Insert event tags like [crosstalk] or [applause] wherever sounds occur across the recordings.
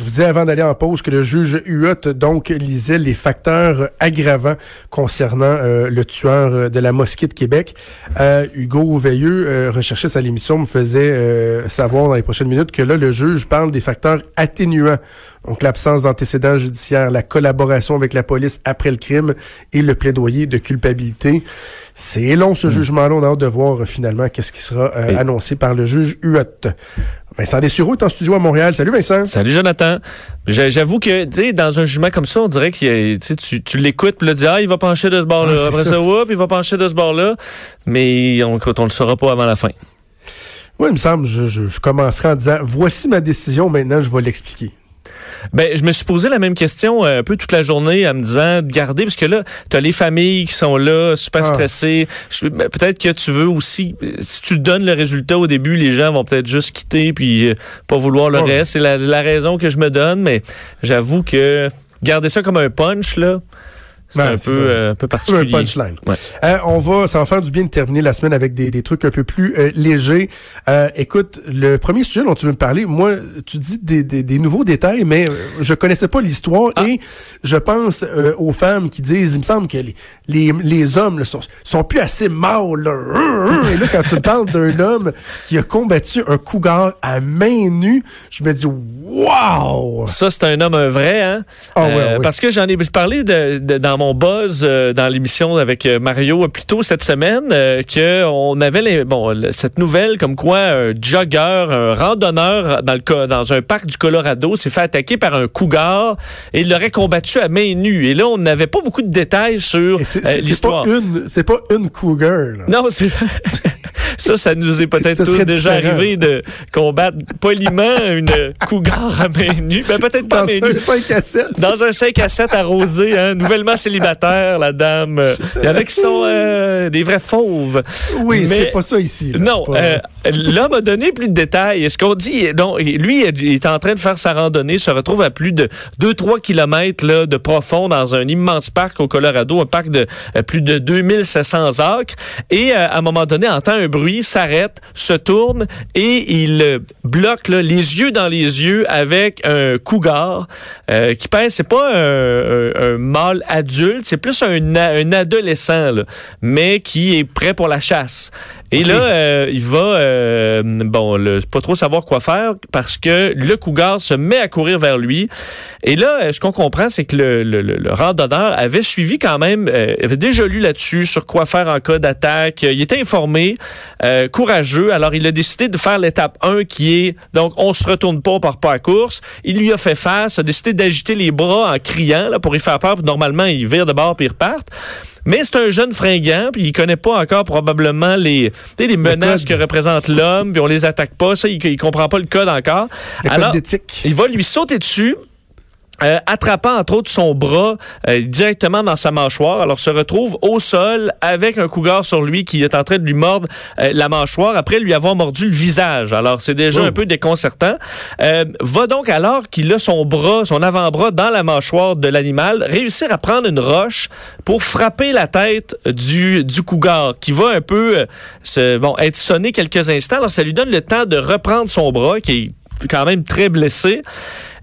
Je vous disais avant d'aller en pause que le juge Huot donc lisait les facteurs aggravants concernant euh, le tueur de la mosquée de Québec. Euh, Hugo Veilleux, euh, recherchiste à l'émission, me faisait euh, savoir dans les prochaines minutes que là, le juge parle des facteurs atténuants. Donc l'absence d'antécédents judiciaires, la collaboration avec la police après le crime et le plaidoyer de culpabilité. C'est long ce jugement-là. On a hâte de voir euh, finalement qu'est-ce qui sera euh, annoncé par le juge Huot. Vincent Dessureau est en studio à Montréal. Salut Vincent. Salut Jonathan. J'a- J'avoue que, tu sais, dans un jugement comme ça, on dirait que tu, tu l'écoutes, puis là, tu dis, ah, il va pencher de ce bord-là. Ah, Après ça. ça, whoop, il va pencher de ce bord-là. Mais on, on le saura pas avant la fin. Oui, il me semble, je, je, je commencerai en disant, voici ma décision, maintenant je vais l'expliquer. Ben, je me suis posé la même question euh, un peu toute la journée en me disant de garder, parce que là, tu as les familles qui sont là, super Ah. stressées. Ben, peut-être que tu veux aussi, si tu donnes le résultat au début, les gens vont peut-être juste quitter puis euh, pas vouloir le Ah. reste. C'est la, la raison que je me donne, mais j'avoue que garder ça comme un punch, là, c'est Ben, un, peu, euh, un peu C'est un particulier. punchline. Ouais. Euh, on va, ça va faire du bien de terminer la semaine avec des, des trucs un peu plus euh, légers. Euh, écoute, le premier sujet dont tu veux me parler, moi, tu dis des, des, des nouveaux détails, mais euh, je connaissais pas l'histoire Ah. et je pense euh, aux femmes qui disent, il me semble que les, les, les hommes là, sont, sont plus assez mâles. là. Et là, quand tu me parles d'un [laughs] homme qui a combattu un cougar à main nue, je me dis, wow! Ça, c'est un homme vrai, hein? Ah ouais, ouais. Parce que j'en ai parlé de, de- dans mon buzz euh, dans l'émission avec euh, Mario euh, plus tôt cette semaine euh, que on avait les, bon, cette nouvelle comme quoi un jogger, un randonneur dans, le, dans un parc du Colorado s'est fait attaquer par un cougar et il l'aurait combattu à main nue. Et là, on n'avait pas beaucoup de détails sur Et c'est- l'histoire. pas une, c'est pas une cougar. là. Non, c'est [laughs] ça, ça nous est peut-être tous déjà différent. arrivé de combattre poliment une cougar à main nue. Ben, peut-être pas Dans un nue. 5 à 7. Dans un 5 à 7 arrosé, hein, nouvellement célibataire, la dame. Il y en a qui sont euh, des vrais fauves. Oui, Mais- c'est pas ça ici. là. Non, pas- euh, l'homme a donné plus de détails. Ce qu'on dit, non, lui, il est en train de faire sa randonnée, se retrouve à plus de 2-3 kilomètres là, de profond dans un immense parc au Colorado, un parc de euh, plus de 2700 acres. Et à un moment donné, entend un bruit, s'arrête, se tourne et il euh, bloque les yeux dans les yeux avec un cougar euh, qui pèse, c'est pas un, un- un mâle adulte, c'est plus un, adolescent, mais qui est prêt pour la chasse. Et là, euh, il va, euh, bon, le, pas trop savoir quoi faire parce que le cougar se met à courir vers lui. Et là, euh, ce qu'on comprend, c'est que le, le- le- le randonneur avait suivi quand même, euh, avait déjà lu là-dessus sur quoi faire en cas d'attaque. Il était informé, euh, courageux. Alors, il a décidé de faire l'étape 1 qui est, donc, on se retourne pas, on part pas à course. Il lui a fait face, a décidé d'agiter les bras en criant là, pour y faire peur. Normalement, il vire de bord puis il repart. Mais c'est un jeune fringant, puis il connaît pas encore probablement les, menaces que représente l'homme, puis on les attaque pas. Ça, il, il comprend pas le code encore. Le Alors, il va lui sauter dessus. Euh, attrapant entre autres son bras euh, directement dans sa mâchoire. Alors se retrouve au sol avec un cougar sur lui qui est en train de lui mordre euh, la mâchoire après lui avoir mordu le visage. Alors c'est déjà Oh. un peu déconcertant. Euh, va donc alors qu'il a son bras, son avant-bras dans la mâchoire de l'animal, réussir à prendre une roche pour frapper la tête du, du cougar qui va un peu euh, se, bon, être sonné quelques instants. Alors ça lui donne le temps de reprendre son bras qui est quand même très blessé.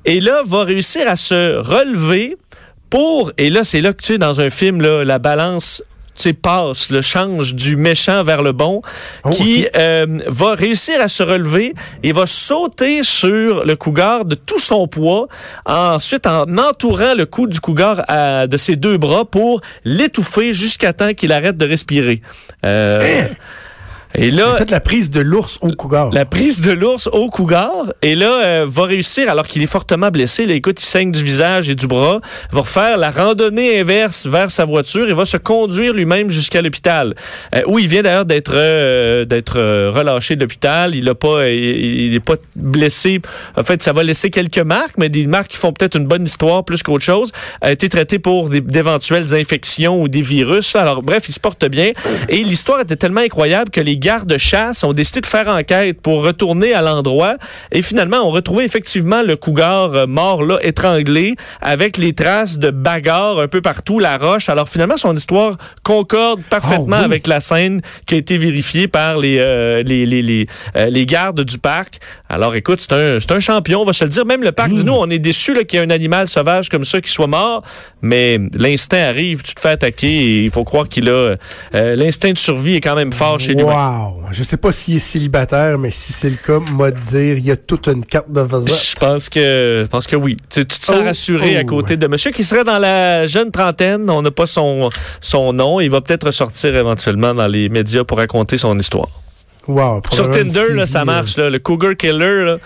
Et là, va réussir à se relever pour, et là, c'est là que tu sais, dans un film, là, la balance tu passe, le change du méchant vers le bon, Oh, qui euh, va réussir à se relever et va sauter sur le cougar de tout son poids, ensuite en entourant le cou du cougar à- de ses deux bras pour l'étouffer jusqu'à temps qu'il arrête de respirer. Euh, Et En là, fait, la prise de l'ours au cougar. la prise de l'ours au cougar. Et là, euh, va réussir, alors qu'il est fortement blessé. Là, écoute, il saigne du visage et du bras. Va refaire la randonnée inverse vers sa voiture et va se conduire lui-même jusqu'à l'hôpital. Euh, où il vient d'ailleurs d'être euh, d'être relâché de l'hôpital. Il a pas, il, il est pas blessé. En fait, ça va laisser quelques marques, mais des marques qui font peut-être une bonne histoire plus qu'autre chose. A été traité pour d'éventuelles infections ou des virus. Alors, bref, il se porte bien. Et l'histoire était tellement incroyable que les gardes-chasse ont décidé de faire enquête pour retourner à l'endroit. Et finalement, on retrouvait effectivement le cougar euh, mort là, étranglé, avec les traces de bagarres un peu partout, la roche. Alors finalement, son histoire concorde parfaitement Ah oui. avec la scène qui a été vérifiée par les, euh, les, les, les, euh, les gardes du parc. Alors écoute, c'est un, un champion, on va se le dire. Même le parc dit nous, on est déçus là, qu'il y ait un animal sauvage comme ça qui soit mort, mais l'instinct arrive, tu te fais attaquer et il faut croire qu'il a... euh, l'instinct de survie est quand même fort chez lui. Wow! Je sais pas s'il est célibataire, mais si c'est le cas, moi dire, il y a toute une carte de visite. Je pense que, je pense que oui. Tu, tu te sens Oh, rassuré oh. à côté de monsieur qui serait dans la jeune trentaine. On n'a pas son, son nom. Il va peut-être ressortir éventuellement dans les médias pour raconter son histoire. Wow! Sur Tinder, là, ça marche. là. le Cougar Killer, euh,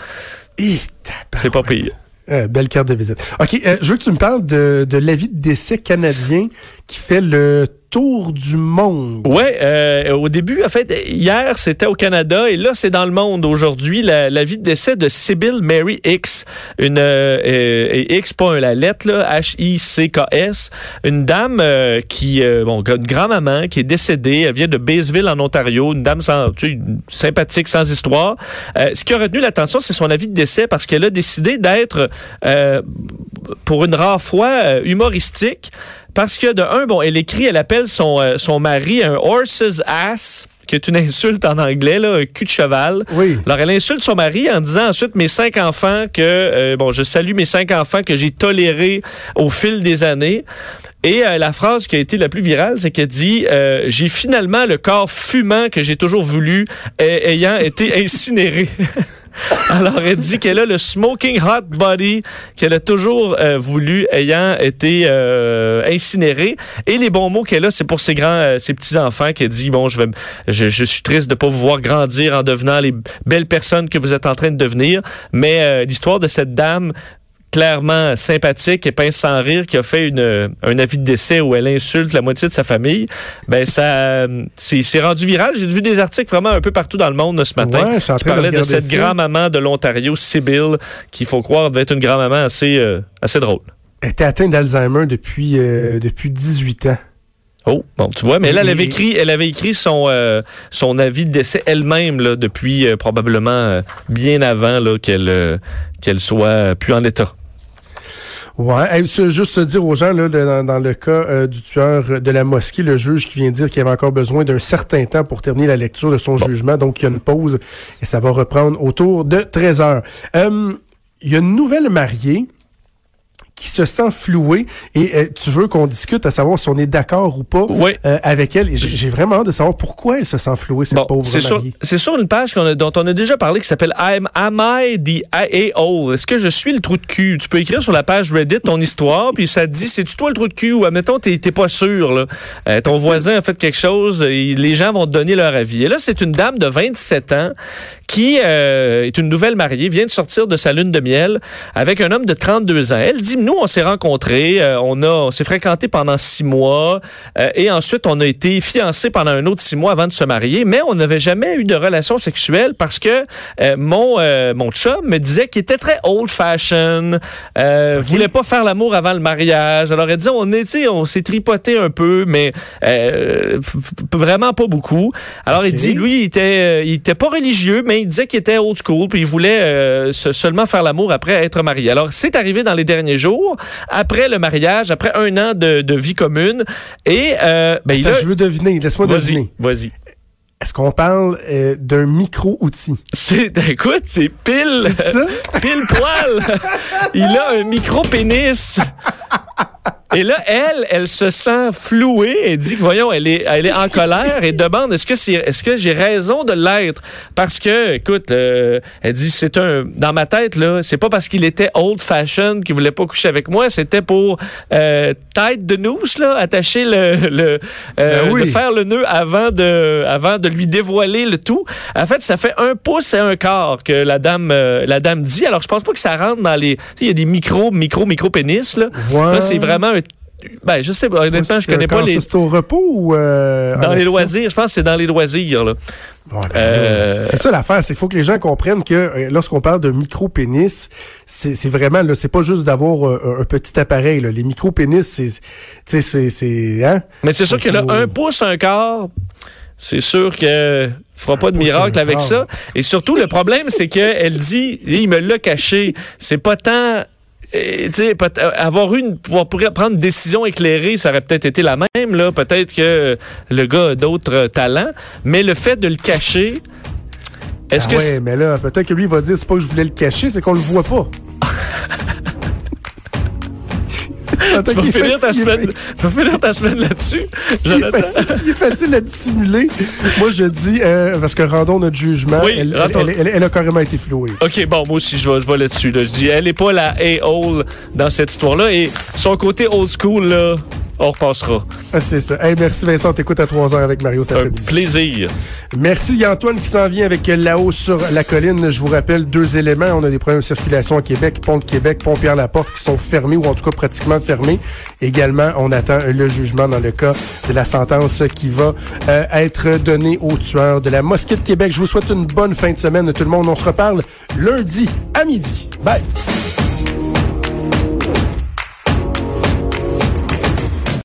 c'est pas pire. Euh, belle carte de visite. OK, euh, je veux que tu me parles de, de l'avis de décès canadien qui fait le tour du monde. Ouais, euh, au début, en fait, hier, c'était au Canada et là, c'est dans le monde aujourd'hui. La, la vie de décès de Sybil Mary Hicks, une euh, euh, et Hicks, pas un la lettre, là, H-I-C-K-S, une dame euh, qui, euh, bon, une grand-maman qui est décédée. Elle vient de Bayesville, en Ontario, une dame sans, tu sais, sympathique, sans histoire. Euh, ce qui a retenu l'attention, c'est son avis de décès parce qu'elle a décidé d'être, euh, pour une rare fois, euh, humoristique. Parce que de un, bon, elle écrit, elle appelle son, euh, son mari un horse's ass, qui est une insulte en anglais, là, un cul de cheval. Oui. Alors, elle insulte son mari en disant ensuite mes cinq enfants que, euh, bon, je salue mes cinq enfants que j'ai tolérés au fil des années. Et euh, la phrase qui a été la plus virale, c'est qu'elle dit euh, J'ai finalement le corps fumant que j'ai toujours voulu, ayant été incinéré. [laughs] [laughs] Alors, elle dit qu'elle a le smoking hot body qu'elle a toujours euh, voulu, ayant été euh, incinérée. Et les bons mots qu'elle a, c'est pour ses grands, euh, ses petits enfants qu'elle dit bon, je, vais, je, suis triste de pas vous voir grandir en devenant les belles personnes que vous êtes en train de devenir. Mais l'histoire de cette dame clairement sympathique et pince sans rire qui a fait une, un avis de décès où elle insulte la moitié de sa famille, ben ça euh, c'est rendu viral. J'ai vu des articles vraiment un peu partout dans le monde ce matin Ouais, qui de parlaient de, cette grand-maman de l'Ontario, Sybil, qu'il faut croire devait être une grand-maman assez, euh, assez drôle. Elle était atteinte d'Alzheimer depuis, euh, depuis 18 ans. Oh, bon, tu vois, mais là, elle avait écrit, elle avait écrit son, euh, son avis de décès elle-même depuis euh, probablement euh, bien avant qu'elle euh, qu'elle soit euh, plus en état. Ouais, juste se dire aux gens, là, dans, dans le cas euh, du tueur de la mosquée, le juge qui vient dire qu'il avait encore besoin d'un certain temps pour terminer la lecture de son jugement, donc il y a une pause et ça va reprendre autour de 13 heures. Euh, Il y a une nouvelle mariée qui se sent flouée et euh, tu veux qu'on discute à savoir si on est d'accord ou pas Oui. euh, avec elle. J'ai vraiment hâte de savoir pourquoi elle se sent flouée, cette Bon, pauvre c'est sur, c'est sur une page qu'on a- dont on a déjà parlé qui s'appelle Am, Am I the A-hole? Est-ce que je suis le trou de cul? Tu peux écrire sur la page Reddit ton histoire, puis ça te dit, c'est-tu toi le trou de cul? Ou admettons, t'es t'es pas sûr, là. Euh, ton voisin a fait quelque chose, et les gens vont te donner leur avis. Et là, c'est une dame de 27 ans qui euh, est une nouvelle mariée, vient de sortir de sa lune de miel avec un homme de 32 ans. Elle dit, nous, on s'est rencontrés, euh, on, a, on s'est fréquentés pendant six mois, euh, et ensuite, on a été fiancés pendant un autre six mois avant de se marier, mais on n'avait jamais eu de relation sexuelle parce que mon, mon chum me disait qu'il était très old-fashioned, euh, voulait pas faire l'amour avant le mariage. Alors, elle dit, on, est, on s'est tripoté un peu, mais vraiment pas beaucoup. Alors, il Ok. dit, lui, il était, il était pas religieux, mais il disait qu'il était old school, puis il voulait euh, se- seulement faire l'amour après être marié. Alors, c'est arrivé dans les derniers jours, après le mariage, après un an de, de vie commune, et euh, ben, il Attends, a... je veux deviner, laisse-moi deviner. vas-y. Est-ce qu'on parle euh, d'un micro-outil? C'est, [laughs] écoute, c'est pile, C'est ça? [laughs] pile poil. il a un micro pénis. [laughs] Et là, elle, elle se sent flouée et dit que, voyons, elle est, elle est en colère et demande est-ce que c'est, est-ce que j'ai raison de l'être? Parce que, écoute, euh, elle dit c'est un, dans ma tête, là, c'est pas parce qu'il était old fashion qu'il voulait pas coucher avec moi, c'était pour, euh, tête de noose, là, attacher le, le, euh, Ben oui. de faire le nœud avant de, avant de lui dévoiler le tout. En fait, ça fait un pouce et un quart que la dame, euh, la dame dit. Alors, je pense pas que ça rentre dans les, tu sais, il y a des micro, micro, micro pénis, là. Ouais. Là, c'est vraiment un ben, je sais pas, honnêtement, je connais pas encore les. C'est au repos ou euh, Dans les loisirs, je pense que c'est dans les loisirs, là. Ouais, ben Euh, C'est ça l'affaire, c'est qu'il faut que les gens comprennent que euh, lorsqu'on parle de micro-pénis, c'est c'est vraiment, là, c'est pas juste d'avoir euh, un, petit appareil. Là. Les micro-pénis, c'est, tu sais, c'est, hein? Mais c'est sûr que là, un pouce, un quart, c'est sûr que fera pas de miracle avec ça. Et surtout, le problème, c'est qu'elle dit, il me l'a caché. C'est pas tant. Euh, tu sais, peut- avoir une, pouvoir prendre une décision éclairée, ça aurait peut-être été la même, là. Peut-être que le gars a d'autres euh, talents. Mais le fait de le cacher, est-ce Ah que ouais, c'est- mais là, peut-être que lui, il va dire, c'est pas que je voulais le cacher, c'est qu'on le voit pas. [laughs] Tu vas finir ta semaine, tu vas finir ta semaine là-dessus, Il est, facile, il est facile à dissimuler. Moi, je dis, euh, parce que rendons notre jugement, Oui, elle, elle- elle- elle a carrément été flouée. OK, bon, moi aussi, je vais, je vais là-dessus. Là. Je dis, elle n'est pas la A-hole dans cette histoire-là. Et son côté old school, là, on repassera. Ah, c'est ça. Hey, merci Vincent, on t'écoute à 3 heures avec Mario cet Un après-midi. plaisir. Merci Yann-Antoine qui s'en vient avec là-haut sur la colline. Je vous rappelle deux éléments. On a des problèmes de circulation à Québec, pont de Québec, pont Pierre-Laporte qui sont fermés ou en tout cas pratiquement fermés. Également, on attend le jugement dans le cas de la sentence qui va euh, être donnée aux tueurs de la mosquée de Québec. Je vous souhaite une bonne fin de semaine tout le monde. On se reparle lundi à midi. Bye!